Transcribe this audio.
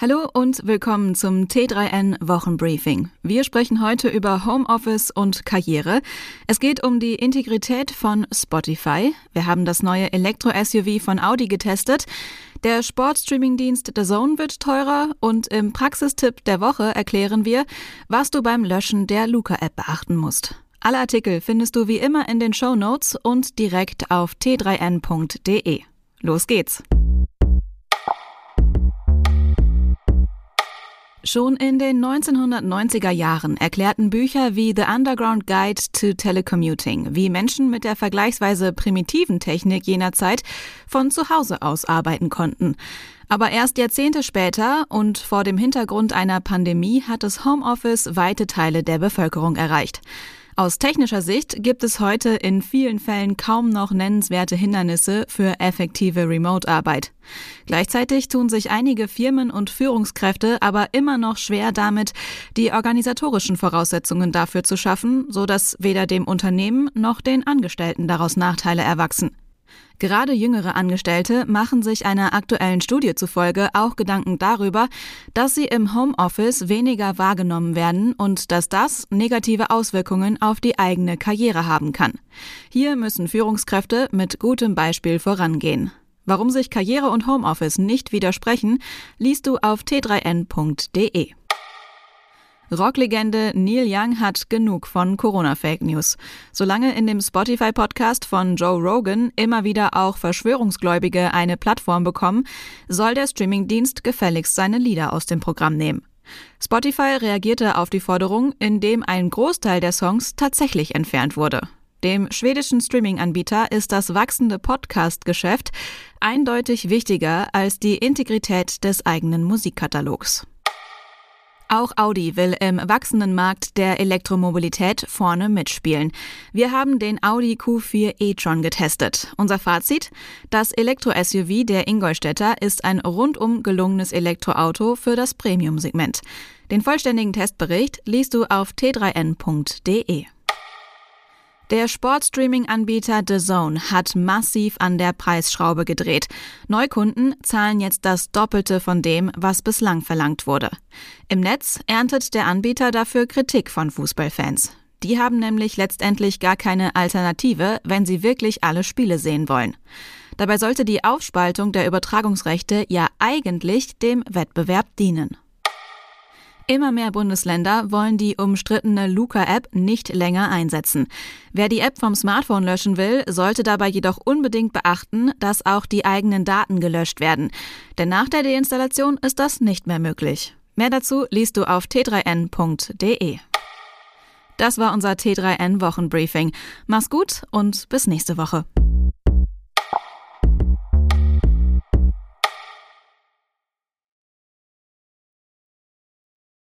Hallo und willkommen zum T3N Wochenbriefing. Wir sprechen heute über Homeoffice und Karriere. Es geht um die Integrität von Spotify. Wir haben das neue Elektro-SUV von Audi getestet. Der Sportstreaming-Dienst The Zone wird teurer und im Praxistipp der Woche erklären wir, was du beim Löschen der Luca-App beachten musst. Alle Artikel findest du wie immer in den Show Notes und direkt auf t3n.de. Los geht's! Schon in den 1990er Jahren erklärten Bücher wie The Underground Guide to Telecommuting, wie Menschen mit der vergleichsweise primitiven Technik jener Zeit von zu Hause aus arbeiten konnten. Aber erst Jahrzehnte später und vor dem Hintergrund einer Pandemie hat das Homeoffice weite Teile der Bevölkerung erreicht. Aus technischer Sicht gibt es heute in vielen Fällen kaum noch nennenswerte Hindernisse für effektive Remote-Arbeit. Gleichzeitig tun sich einige Firmen und Führungskräfte aber immer noch schwer damit, die organisatorischen Voraussetzungen dafür zu schaffen, so dass weder dem Unternehmen noch den Angestellten daraus Nachteile erwachsen. Gerade jüngere Angestellte machen sich einer aktuellen Studie zufolge auch Gedanken darüber, dass sie im Homeoffice weniger wahrgenommen werden und dass das negative Auswirkungen auf die eigene Karriere haben kann. Hier müssen Führungskräfte mit gutem Beispiel vorangehen. Warum sich Karriere und Homeoffice nicht widersprechen, liest du auf t3n.de. Rocklegende Neil Young hat genug von Corona-Fake News. Solange in dem Spotify-Podcast von Joe Rogan immer wieder auch Verschwörungsgläubige eine Plattform bekommen, soll der Streamingdienst gefälligst seine Lieder aus dem Programm nehmen. Spotify reagierte auf die Forderung, indem ein Großteil der Songs tatsächlich entfernt wurde. Dem schwedischen Streaming-Anbieter ist das wachsende Podcast-Geschäft eindeutig wichtiger als die Integrität des eigenen Musikkatalogs. Auch Audi will im wachsenden Markt der Elektromobilität vorne mitspielen. Wir haben den Audi Q4 e-tron getestet. Unser Fazit? Das Elektro-SUV der Ingolstädter ist ein rundum gelungenes Elektroauto für das Premium-Segment. Den vollständigen Testbericht liest du auf t3n.de. Der Sportstreaming-Anbieter The Zone hat massiv an der Preisschraube gedreht. Neukunden zahlen jetzt das Doppelte von dem, was bislang verlangt wurde. Im Netz erntet der Anbieter dafür Kritik von Fußballfans. Die haben nämlich letztendlich gar keine Alternative, wenn sie wirklich alle Spiele sehen wollen. Dabei sollte die Aufspaltung der Übertragungsrechte ja eigentlich dem Wettbewerb dienen. Immer mehr Bundesländer wollen die umstrittene Luca-App nicht länger einsetzen. Wer die App vom Smartphone löschen will, sollte dabei jedoch unbedingt beachten, dass auch die eigenen Daten gelöscht werden. Denn nach der Deinstallation ist das nicht mehr möglich. Mehr dazu liest du auf t3n.de. Das war unser T3N Wochenbriefing. Mach's gut und bis nächste Woche.